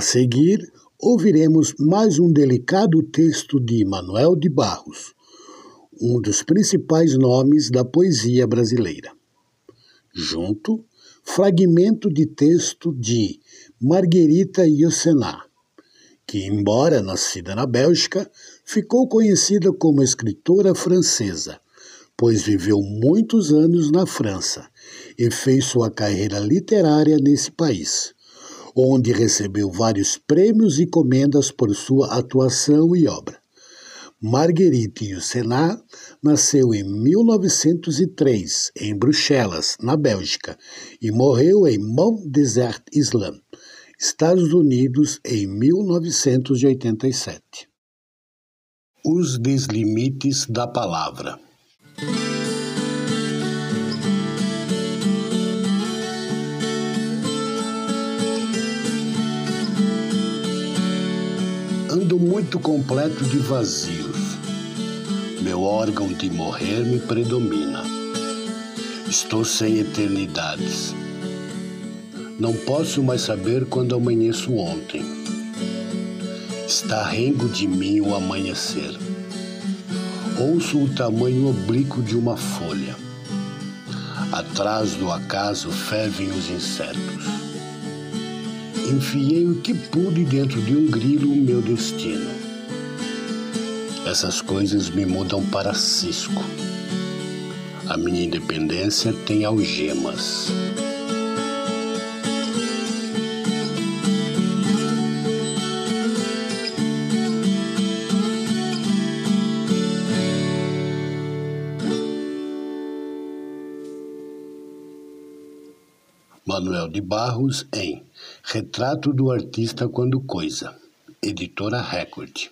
A seguir, ouviremos mais um delicado texto de Manuel de Barros, um dos principais nomes da poesia brasileira. Junto, fragmento de texto de Marguerita Yourcenar, que, embora nascida na Bélgica, ficou conhecida como escritora francesa, pois viveu muitos anos na França e fez sua carreira literária nesse país onde recebeu vários prêmios e comendas por sua atuação e obra. Marguerite Yourcenar nasceu em 1903 em Bruxelas, na Bélgica, e morreu em Mount Desert Island, Estados Unidos, em 1987. Os deslimites da palavra. Muito completo de vazios. Meu órgão de morrer me predomina. Estou sem eternidades. Não posso mais saber quando amanheço ontem. Está rengo de mim o amanhecer. Ouço o tamanho oblíquo de uma folha. Atrás do acaso fervem os insetos enfiei o que pude dentro de um grilo o meu destino. Essas coisas me mudam para cisco. A minha independência tem algemas. Manuel de Barros em Retrato do Artista Quando Coisa, Editora Record.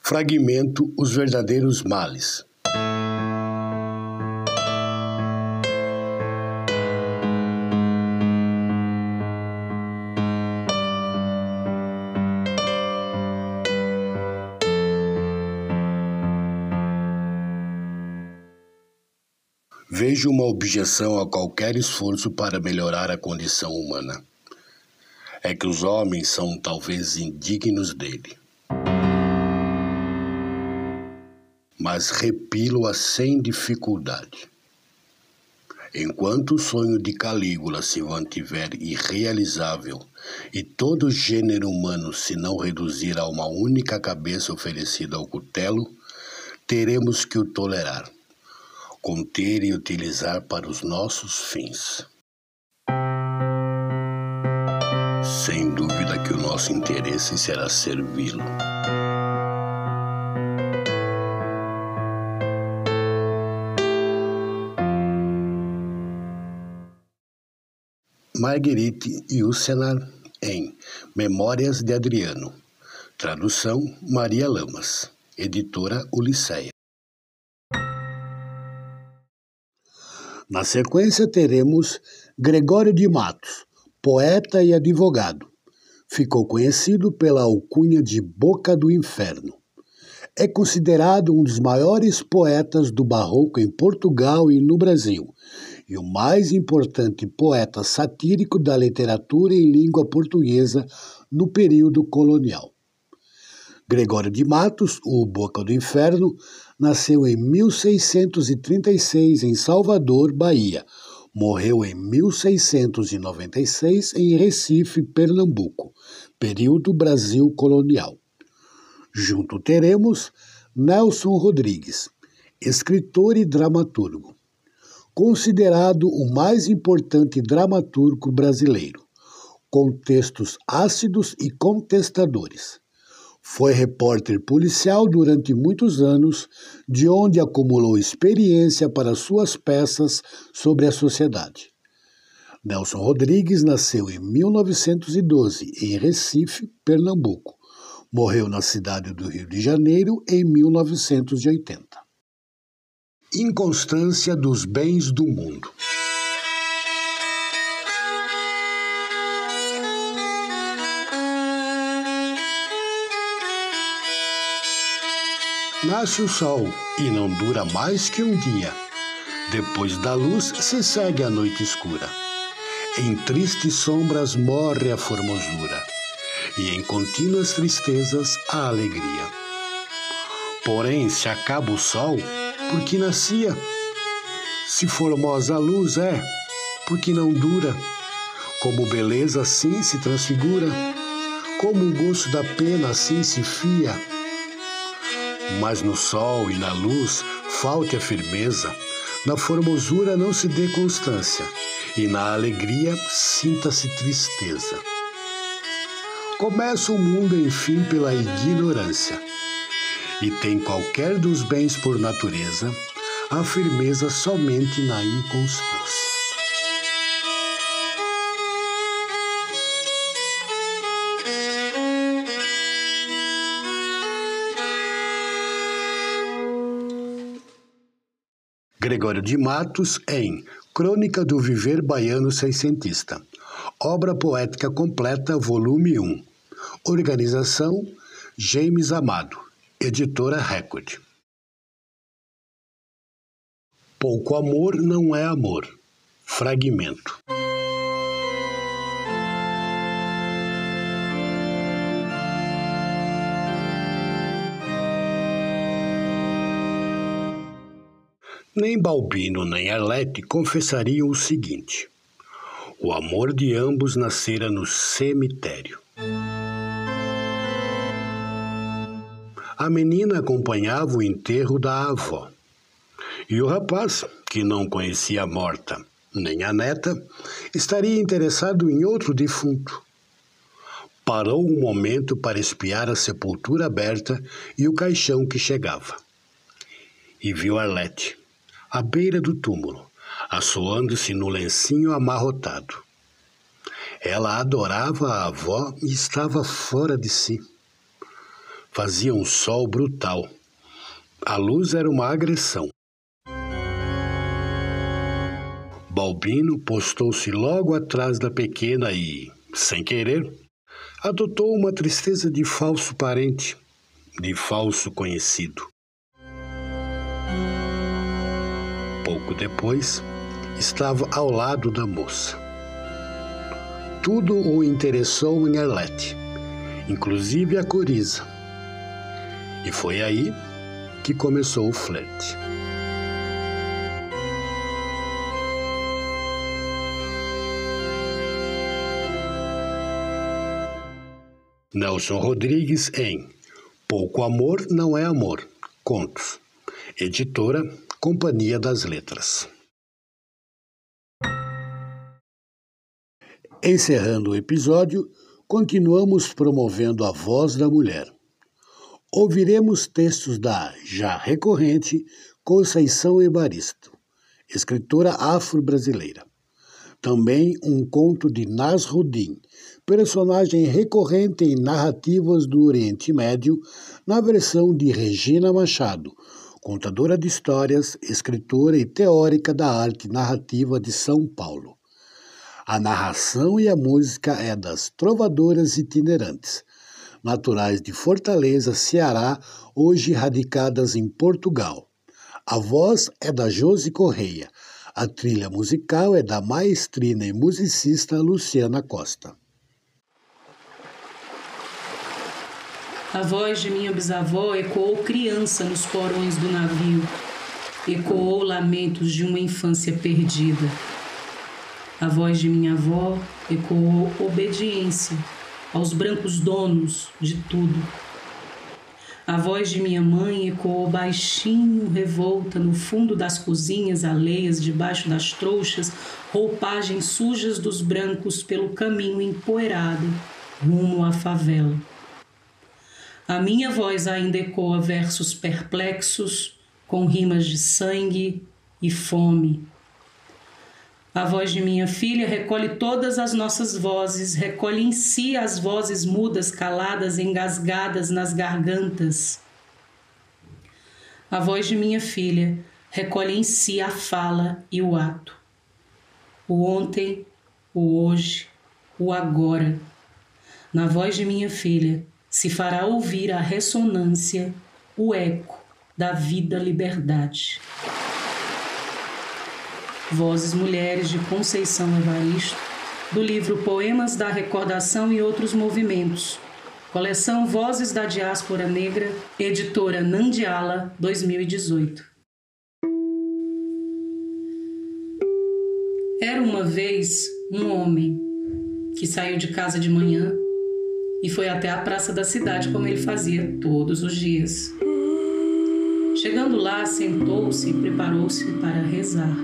Fragmento Os Verdadeiros Males. Vejo uma objeção a qualquer esforço para melhorar a condição humana. É que os homens são talvez indignos dele. Mas repilo-a sem dificuldade. Enquanto o sonho de Calígula se mantiver irrealizável e todo o gênero humano se não reduzir a uma única cabeça oferecida ao cutelo, teremos que o tolerar conter e utilizar para os nossos fins. Sem dúvida que o nosso interesse será servi-lo. Marguerite Yourcenar em Memórias de Adriano. Tradução Maria Lamas. Editora Ulisseia. Na sequência, teremos Gregório de Matos, poeta e advogado. Ficou conhecido pela alcunha de Boca do Inferno. É considerado um dos maiores poetas do Barroco em Portugal e no Brasil, e o mais importante poeta satírico da literatura em língua portuguesa no período colonial. Gregório de Matos, o Boca do Inferno, nasceu em 1636 em Salvador, Bahia. Morreu em 1696 em Recife, Pernambuco, período Brasil colonial. Junto teremos Nelson Rodrigues, escritor e dramaturgo, considerado o mais importante dramaturgo brasileiro, com textos ácidos e contestadores foi repórter policial durante muitos anos, de onde acumulou experiência para suas peças sobre a sociedade. Nelson Rodrigues nasceu em 1912 em Recife, Pernambuco. Morreu na cidade do Rio de Janeiro em 1980. Inconstância dos bens do mundo. Nasce o sol e não dura mais que um dia. Depois da luz se segue a noite escura. Em tristes sombras morre a formosura, e em contínuas tristezas a alegria. Porém, se acaba o sol, porque nascia. Se formosa a luz é, porque não dura. Como beleza assim se transfigura, como o gosto da pena assim se fia mas no sol e na luz falte a firmeza, na formosura não se dê constância, e na alegria sinta-se tristeza. Começa o mundo, enfim, pela ignorância, e tem qualquer dos bens por natureza a firmeza somente na inconstância. Gregório de Matos em Crônica do Viver Baiano Seiscentista. Obra poética completa, volume 1. Organização James Amado. Editora Record. Pouco amor não é amor. Fragmento. Nem Balbino nem Arlete confessariam o seguinte: o amor de ambos nascera no cemitério. A menina acompanhava o enterro da avó. E o rapaz, que não conhecia a morta nem a neta, estaria interessado em outro defunto. Parou um momento para espiar a sepultura aberta e o caixão que chegava. E viu Arlete à beira do túmulo, assoando-se no lencinho amarrotado. Ela adorava a avó e estava fora de si. Fazia um sol brutal. A luz era uma agressão. Balbino postou-se logo atrás da pequena e, sem querer, adotou uma tristeza de falso parente, de falso conhecido. Pouco depois, estava ao lado da moça. Tudo o interessou em Arlete, inclusive a coriza. E foi aí que começou o flerte. Nelson Rodrigues em Pouco Amor Não é Amor. Contos. Editora Companhia das Letras. Encerrando o episódio, continuamos promovendo a voz da mulher. Ouviremos textos da já recorrente Conceição Evaristo, escritora afro-brasileira. Também um conto de Nasruddin, personagem recorrente em narrativas do Oriente Médio, na versão de Regina Machado, contadora de histórias, escritora e teórica da arte narrativa de São Paulo. A narração e a música é das trovadoras itinerantes, naturais de Fortaleza, Ceará, hoje radicadas em Portugal. A voz é da Josi Correia. A trilha musical é da maestrina e musicista Luciana Costa. A voz de minha bisavó ecoou criança nos porões do navio, ecoou lamentos de uma infância perdida. A voz de minha avó ecoou obediência aos brancos donos de tudo. A voz de minha mãe ecoou baixinho, revolta, no fundo das cozinhas alheias, debaixo das trouxas, roupagens sujas dos brancos pelo caminho empoeirado, rumo à favela. A minha voz ainda ecoa versos perplexos, com rimas de sangue e fome, a voz de minha filha recolhe todas as nossas vozes, recolhe em si as vozes mudas, caladas, engasgadas nas gargantas. A voz de minha filha recolhe em si a fala e o ato. O ontem, o hoje, o agora. Na voz de minha filha se fará ouvir a ressonância, o eco da vida liberdade. Vozes Mulheres de Conceição Evaristo, do livro Poemas da Recordação e Outros Movimentos, coleção Vozes da Diáspora Negra, editora Nandiala, 2018. Era uma vez um homem que saiu de casa de manhã e foi até a praça da cidade como ele fazia todos os dias. Chegando lá, sentou-se e preparou-se para rezar.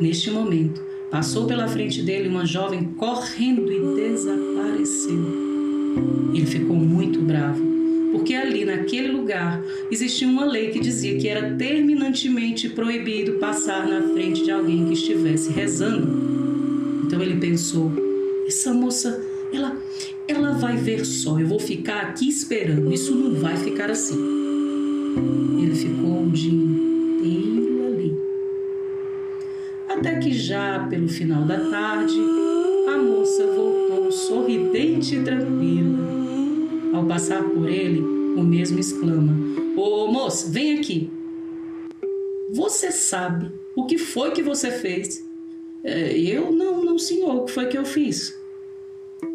Neste momento, passou pela frente dele uma jovem correndo e desapareceu. Ele ficou muito bravo, porque ali naquele lugar existia uma lei que dizia que era terminantemente proibido passar na frente de alguém que estivesse rezando. Então ele pensou: essa moça, ela, ela vai ver só, eu vou ficar aqui esperando, isso não vai ficar assim. Ele ficou um dia inteiro até que já pelo final da tarde a moça voltou sorridente e tranquila. Ao passar por ele, o mesmo exclama: Ô moça, vem aqui. Você sabe o que foi que você fez? É, eu não, não, senhor, o que foi que eu fiz?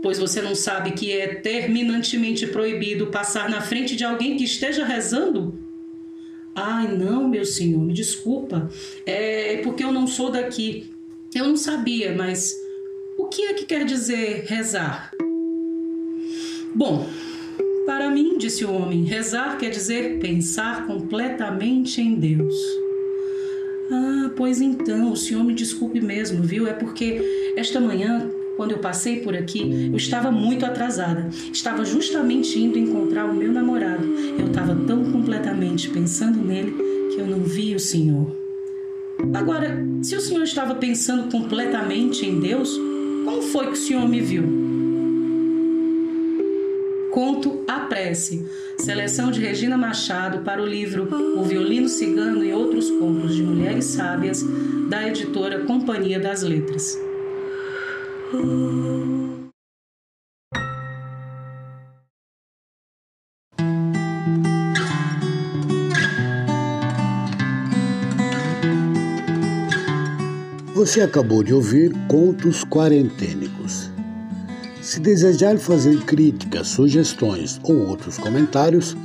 Pois você não sabe que é terminantemente proibido passar na frente de alguém que esteja rezando? Ai, não, meu senhor, me desculpa. É porque eu não sou daqui. Eu não sabia, mas o que é que quer dizer rezar? Bom, para mim, disse o homem, rezar quer dizer pensar completamente em Deus. Ah, pois então, o senhor me desculpe mesmo, viu? É porque esta manhã quando eu passei por aqui, eu estava muito atrasada. Estava justamente indo encontrar o meu namorado. Eu estava tão completamente pensando nele que eu não vi o Senhor. Agora, se o Senhor estava pensando completamente em Deus, como foi que o Senhor me viu? Conto A Prece, seleção de Regina Machado para o livro O Violino Cigano e Outros Contos de Mulheres Sábias, da editora Companhia das Letras. Você acabou de ouvir Contos Quarentênicos. Se desejar fazer críticas, sugestões ou outros comentários,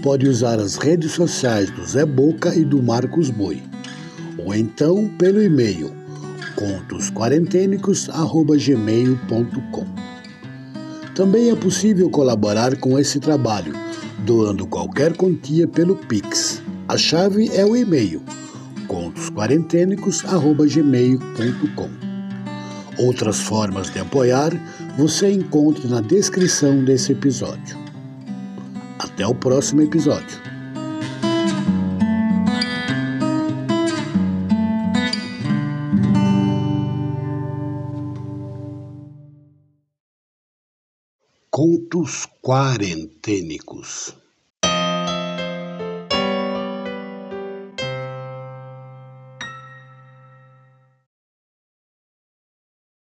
pode usar as redes sociais do Zé Boca e do Marcos Boi, ou então pelo e-mail contosquarentênicos@gmail.com. Também é possível colaborar com esse trabalho, doando qualquer quantia pelo Pix. A chave é o e-mail contosquarentênicos@gmail.com. Outras formas de apoiar você encontra na descrição desse episódio. Até o próximo episódio. Contos quarentênicos